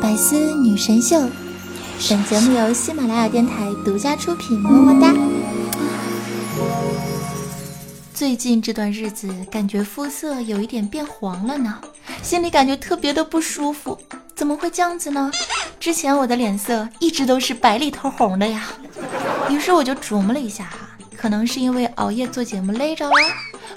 百思女神秀，本节目由喜马拉雅电台独家出品，么么哒。最近这段日子，感觉肤色有一点变黄了呢，心里感觉特别的不舒服。怎么会这样子呢？之前我的脸色一直都是白里透红的呀。于是我就琢磨了一下哈，可能是因为熬夜做节目累着了。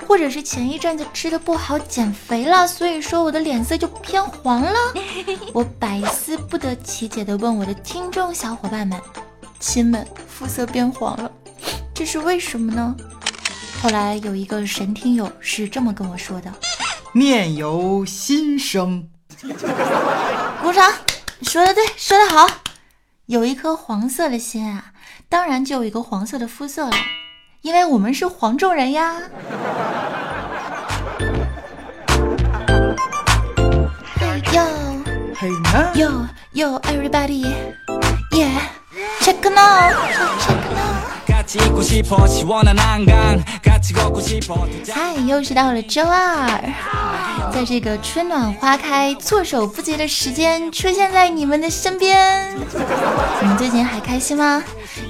或者是前一阵子吃的不好减肥了，所以说我的脸色就偏黄了。我百思不得其解的问我的听众小伙伴们：“亲们，肤色变黄了，这是为什么呢？”后来有一个神听友是这么跟我说的：“面由心生。”鼓掌，说的对，说的好。有一颗黄色的心啊，当然就有一个黄色的肤色了。因为我们是黄种人呀。Hey man. Yo, yo, everybody. Yeah. Check it out. Check it out. 嗨，又是到了周二，在这个春暖花开、措手不及的时间，出现在你们的身边。你们最近还开心吗？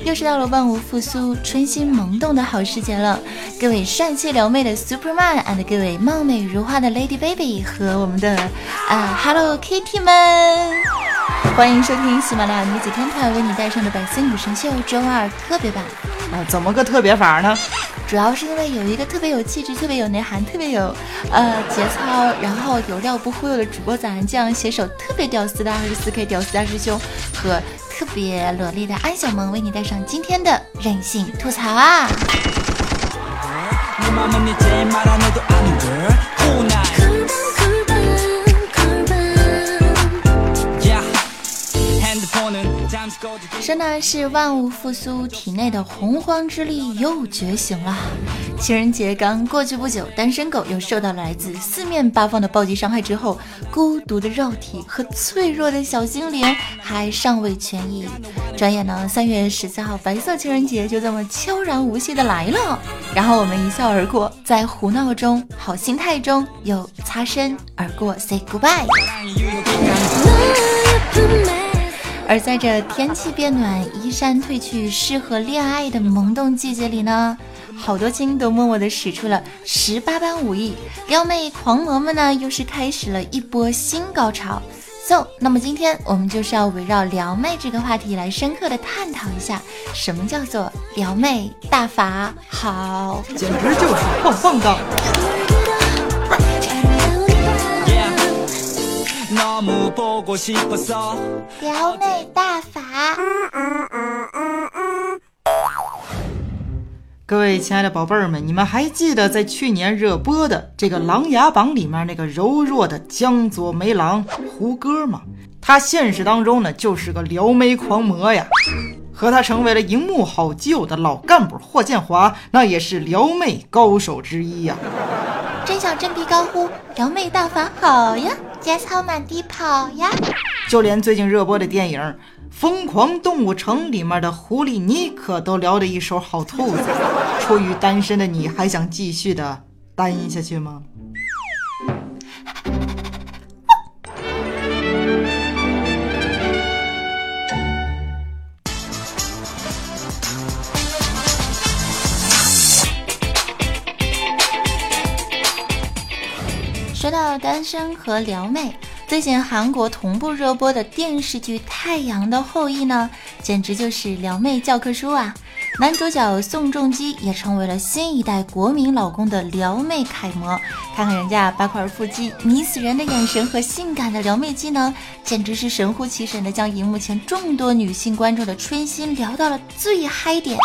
又是到了万物复苏、春心萌动的好时节了。各位帅气撩妹的 Superman and 各位貌美如花的 Lady Baby 和我们的啊 Hello Kitty 们，欢迎收听喜马拉雅女子天团为你带上的百思女神秀周二特别版。啊，怎么个特别法呢？主要是因为有一个特别有气质、特别有内涵、特别有呃节操，然后有料不忽悠的主播咱这样携手特别屌丝的二十四 K 屌丝大师兄和特别萝莉的安小萌，为你带上今天的任性吐槽啊！说呢是万物复苏，体内的洪荒之力又觉醒了。情人节刚过去不久，单身狗又受到了来自四面八方的暴击伤害之后，孤独的肉体和脆弱的小心灵还尚未痊愈。转眼呢，三月十四号白色情人节就这么悄然无息的来了。然后我们一笑而过，在胡闹中、好心态中又擦身而过，say goodbye。而在这天气变暖、衣衫褪去、适合恋爱的萌动季节里呢，好多亲都默默的使出了十八般武艺，撩妹狂魔们呢又是开始了一波新高潮。So，那么今天我们就是要围绕撩妹这个话题来深刻的探讨一下，什么叫做撩妹大法好，简直就是棒棒的。撩妹大法，各位亲爱的宝贝儿们，你们还记得在去年热播的这个《琅琊榜》里面那个柔弱的江左梅郎胡歌吗？他现实当中呢就是个撩妹狂魔呀，和他成为了荧幕好基友的老干部霍建华，那也是撩妹高手之一呀。真想振臂高呼：撩妹大法好呀！节操满地跑呀！就连最近热播的电影《疯狂动物城》里面的狐狸妮可都聊得一手好兔子。出于单身的你还想继续的单下去吗？说到单身和撩妹，最近韩国同步热播的电视剧《太阳的后裔》呢，简直就是撩妹教科书啊！男主角宋仲基也成为了新一代国民老公的撩妹楷模。看看人家八块腹肌、迷死人的眼神和性感的撩妹技能，简直是神乎其神的，将荧幕前众多女性观众的春心撩到了最嗨点。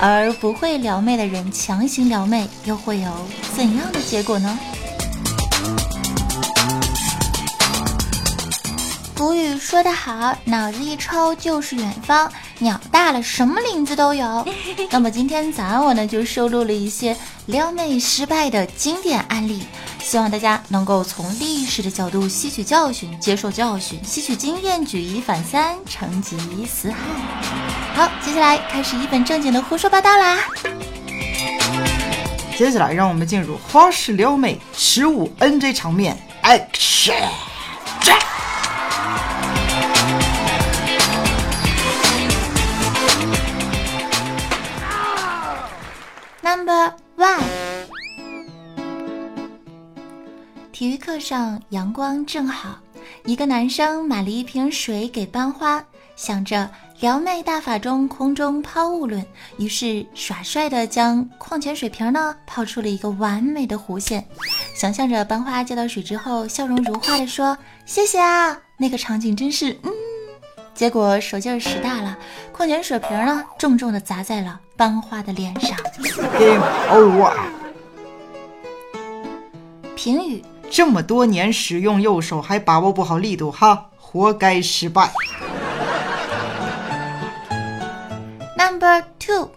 而不会撩妹的人强行撩妹，又会有怎样的结果呢？古语说得好，脑子一抽就是远方，鸟大了什么林子都有。那么今天早上我呢就收录了一些撩妹失败的经典案例，希望大家能够从历史的角度吸取教训，接受教训，吸取经验，举一反三，成吉思汗。好，接下来开始一本正经的胡说八道啦。接下来让我们进入花式撩妹十五 NJ 场面，Action！Number one，体育课上阳光正好，一个男生买了一瓶水给班花，想着撩妹大法中空中抛物论，于是耍帅的将矿泉水瓶呢抛出了一个完美的弧线，想象着班花接到水之后笑容如花的说：“谢谢啊！”那个场景真是嗯，结果手劲儿使大了，矿泉水瓶呢重重的砸在了班花的脸上。评语。这么多年使用右手还把握不好力度，哈，活该失败。Number two，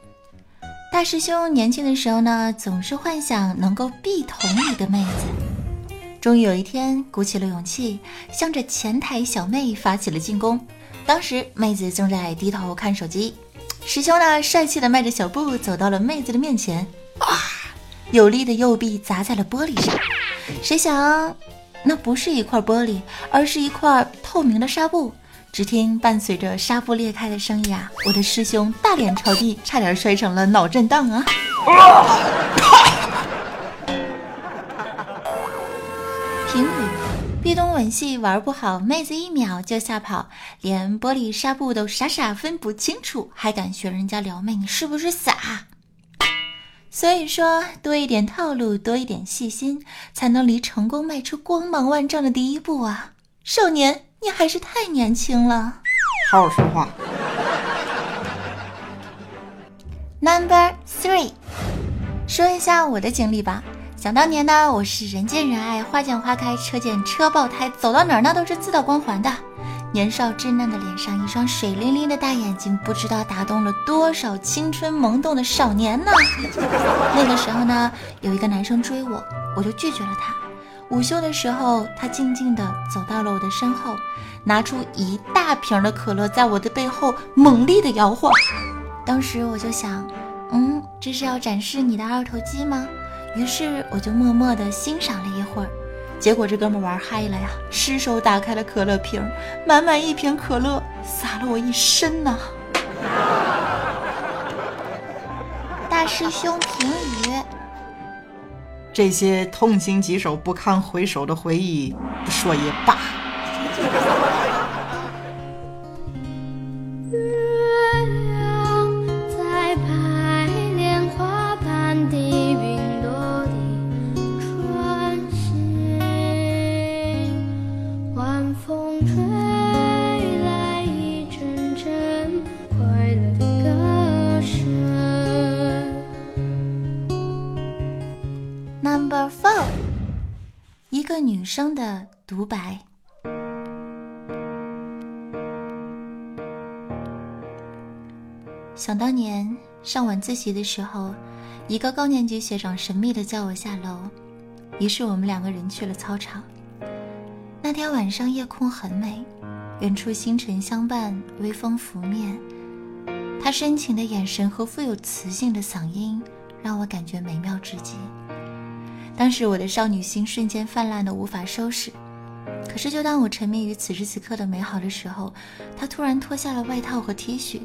大师兄年轻的时候呢，总是幻想能够壁捅一个妹子。终于有一天，鼓起了勇气，向着前台小妹发起了进攻。当时妹子正在低头看手机，师兄呢，帅气的迈着小步走到了妹子的面前，啊，有力的右臂砸在了玻璃上。谁想，那不是一块玻璃，而是一块透明的纱布。只听伴随着纱布裂开的声音啊，我的师兄大脸朝地，差点摔成了脑震荡啊！壁咚吻戏玩不好，妹子一秒就吓跑，连玻璃纱布都傻傻分不清楚，还敢学人家撩妹，你是不是傻？所以说，多一点套路，多一点细心，才能离成功迈出光芒万丈的第一步啊！少年，你还是太年轻了。好好说话。Number three，说一下我的经历吧。想当年呢，我是人见人爱，花见花开，车见车爆胎，走到哪儿那都是自带光环的。年少稚嫩的脸上，一双水灵灵的大眼睛，不知道打动了多少青春萌动的少年呢。那个时候呢，有一个男生追我，我就拒绝了他。午休的时候，他静静地走到了我的身后，拿出一大瓶的可乐，在我的背后猛力的摇晃。当时我就想，嗯，这是要展示你的二头肌吗？于是我就默默地欣赏了一会儿。结果这哥们玩嗨了呀，失手打开了可乐瓶，满满一瓶可乐洒了我一身呐。大师兄评语：这些痛心疾首、不堪回首的回忆，不说也罢。生的独白。想当年上晚自习的时候，一个高年级学长神秘的叫我下楼，于是我们两个人去了操场。那天晚上夜空很美，远处星辰相伴，微风拂面。他深情的眼神和富有磁性的嗓音，让我感觉美妙至极。当时我的少女心瞬间泛滥的无法收拾，可是就当我沉迷于此时此刻的美好的时候，他突然脱下了外套和 T 恤，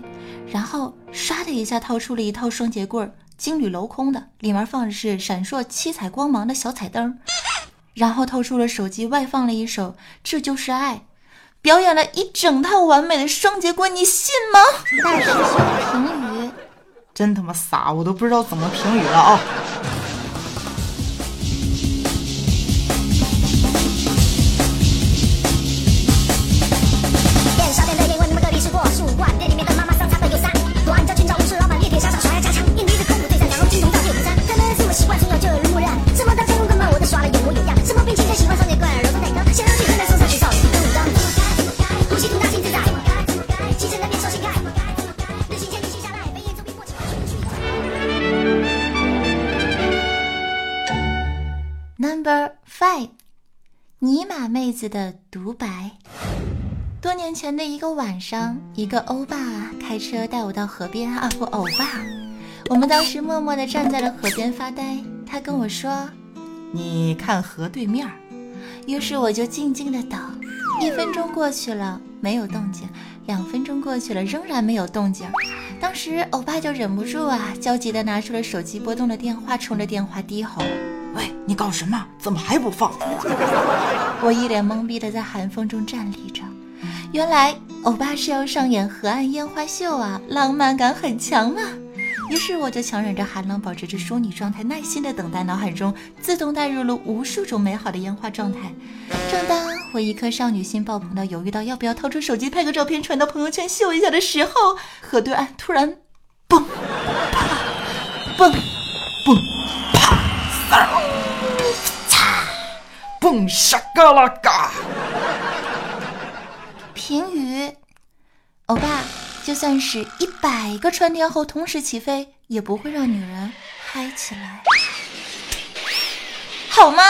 然后唰的一下掏出了一套双节棍，金缕镂空的，里面放的是闪烁七彩光芒的小彩灯，然后掏出了手机，外放了一首《这就是爱》，表演了一整套完美的双节棍，你信吗？大师兄评语：真他妈傻，我都不知道怎么评语了啊！Number Five，尼玛妹子的独白。多年前的一个晚上，一个欧巴开车带我到河边啊，不，欧巴。我们当时默默地站在了河边发呆。他跟我说：“你看河对面。”于是我就静静地等。一分钟过去了，没有动静；两分钟过去了，仍然没有动静。当时欧巴就忍不住啊，焦急地拿出了手机，拨动了电话，冲着电话低吼。喂，你搞什么？怎么还不放？我一脸懵逼的在寒风中站立着。原来欧巴是要上演河岸烟花秀啊，浪漫感很强嘛。于是我就强忍着寒冷，保持着淑女状态，耐心的等待，脑海中自动带入了无数种美好的烟花状态。正当我一颗少女心爆棚到犹豫到要不要掏出手机拍个照片传到朋友圈秀一下的时候，河对岸突然，嘣，啪，嘣，嘣，嗖，嚓，嘣，沙嘎啦嘎。评语，欧巴。就算是一百个穿天猴同时起飞，也不会让女人嗨起来，好吗？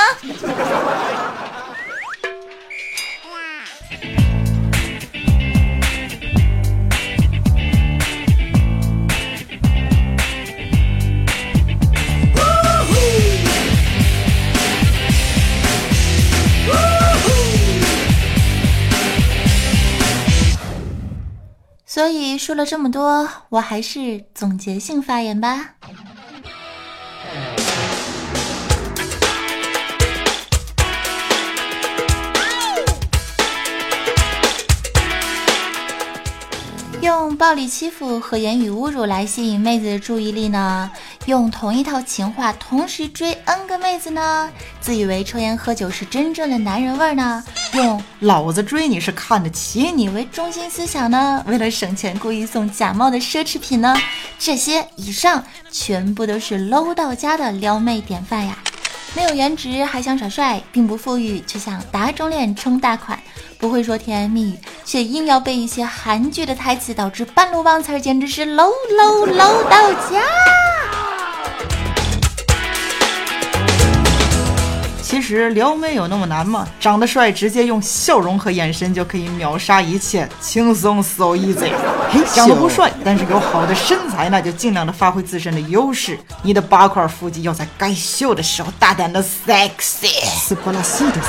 所以说了这么多，我还是总结性发言吧。用暴力欺负和言语侮辱来吸引妹子的注意力呢？用同一套情话同时追 N 个妹子呢？自以为抽烟喝酒是真正的男人味呢？用老子追你是看得起你为中心思想呢？为了省钱故意送假冒的奢侈品呢？这些以上全部都是 low 到家的撩妹典范呀！没有颜值还想耍帅，并不富裕却想打肿脸充大款。不会说甜言蜜语，却硬要背一些韩剧的台词，导致半路忘词儿，简直是 low low low 到家。其实撩妹有那么难吗？长得帅，直接用笑容和眼神就可以秒杀一切，轻松 so easy。嘿，长得不帅，但是有好的身材，那就尽量的发挥自身的优势。你的八块腹肌要在该秀的时候大胆的 sexy。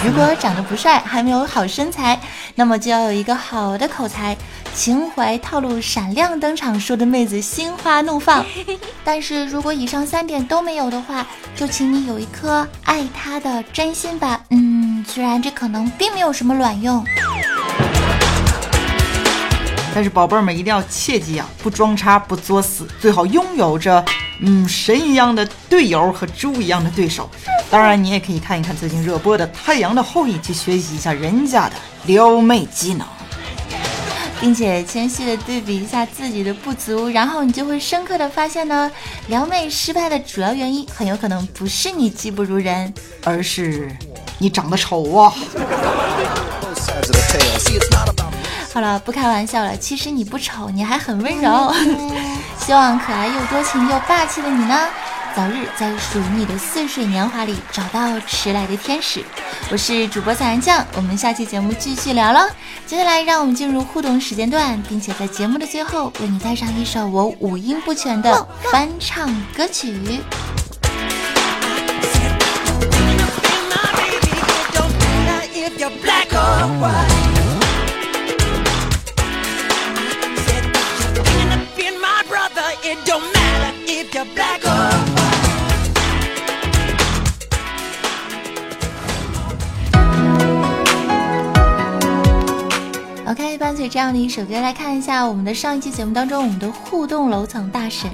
如果长得不帅，还没有好身材，那么就要有一个好的口才。情怀套路闪亮登场，说的妹子心花怒放。但是如果以上三点都没有的话，就请你有一颗爱他的真心吧。嗯，虽然这可能并没有什么卵用，但是宝贝儿们一定要切记啊，不装叉，不作死，最好拥有着嗯神一样的队友和猪一样的对手。当然，你也可以看一看最近热播的《太阳的后裔》，去学习一下人家的撩妹技能。并且谦虚的对比一下自己的不足，然后你就会深刻的发现呢，撩妹失败的主要原因很有可能不是你技不如人，而是你长得丑啊！好了，不开玩笑了，其实你不丑，你还很温柔。希望可爱又多情又霸气的你呢。早日在属于你的似水年华里找到迟来的天使。我是主播小然酱，我们下期节目继续聊喽。接下来让我们进入互动时间段，并且在节目的最后为你带上一首我五音不全的翻唱歌曲。OK，伴随这样的一首歌，来看一下我们的上一期节目当中，我们的互动楼层大神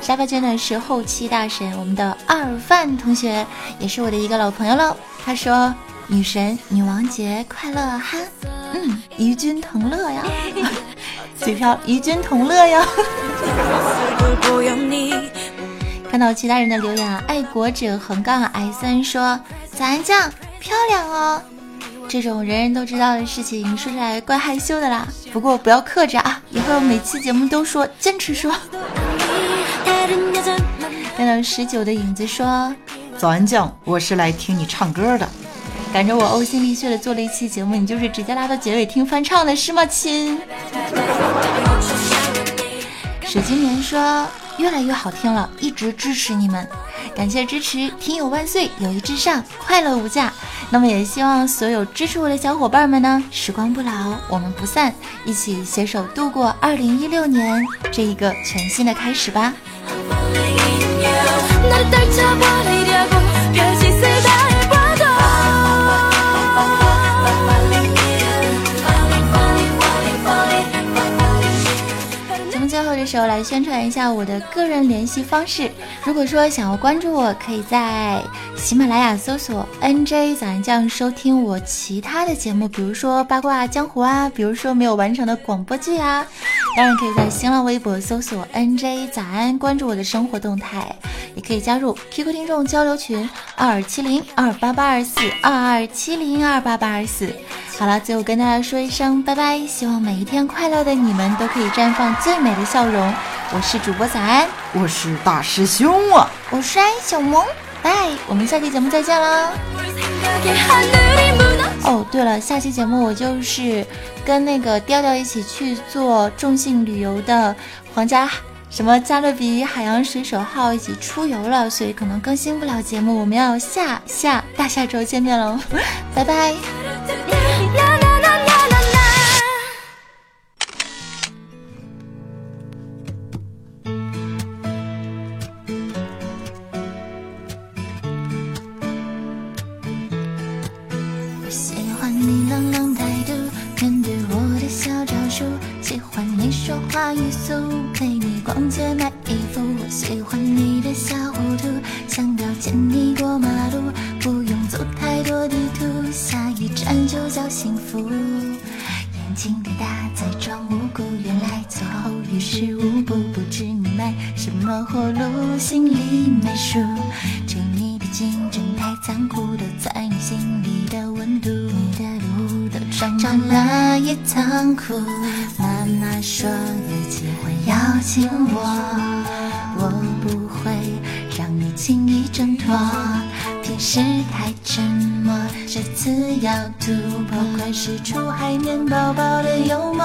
沙发君呢是后期大神，我们的二范同学也是我的一个老朋友喽。他说：“女神女王节快乐哈，嗯，与君同乐呀，嘴瓢与君同乐呀。”看到其他人的留言啊，爱国者横杠 S N 说：“早安酱漂亮哦。”这种人人都知道的事情说出来怪害羞的啦，不过不要克制啊，以后每期节目都说，坚持说。看到十九的影子说：“早安酱，我是来听你唱歌的。”感觉我呕心沥血的做了一期节目，你就是直接拉到结尾听翻唱的是吗，亲？水晶棉说：“越来越好听了，一直支持你们，感谢支持，听友万岁，友谊至上，快乐无价。”那么也希望所有支持我的小伙伴们呢，时光不老，我们不散，一起携手度过二零一六年这一个全新的开始吧。时候来宣传一下我的个人联系方式。如果说想要关注我，可以在喜马拉雅搜索 “nj 早安酱”收听我其他的节目，比如说八卦江湖啊，比如说没有完成的广播剧啊。当然可以在新浪微博搜索 “nj 早安”，关注我的生活动态，也可以加入 QQ 听众交流群二七零二八八二四二二七零二八八二四。好了，最后跟大家说一声拜拜，希望每一天快乐的你们都可以绽放最美的笑容。我是主播早安，我是大师兄啊，我是安小萌，拜，我们下期节目再见啦。哦，对了，下期节目我就是跟那个调调一起去做众信旅游的皇家什么加勒比海洋水手号一起出游了，所以可能更新不了节目，我们要下下大下周见面喽，拜拜。竞争太残酷，都在你心里的温度。你的礼物都装满了一仓库。妈妈说有机会邀请我，我不会让你轻易挣脱。平时太沉默，这次要突破，快使出海绵宝宝的幽默。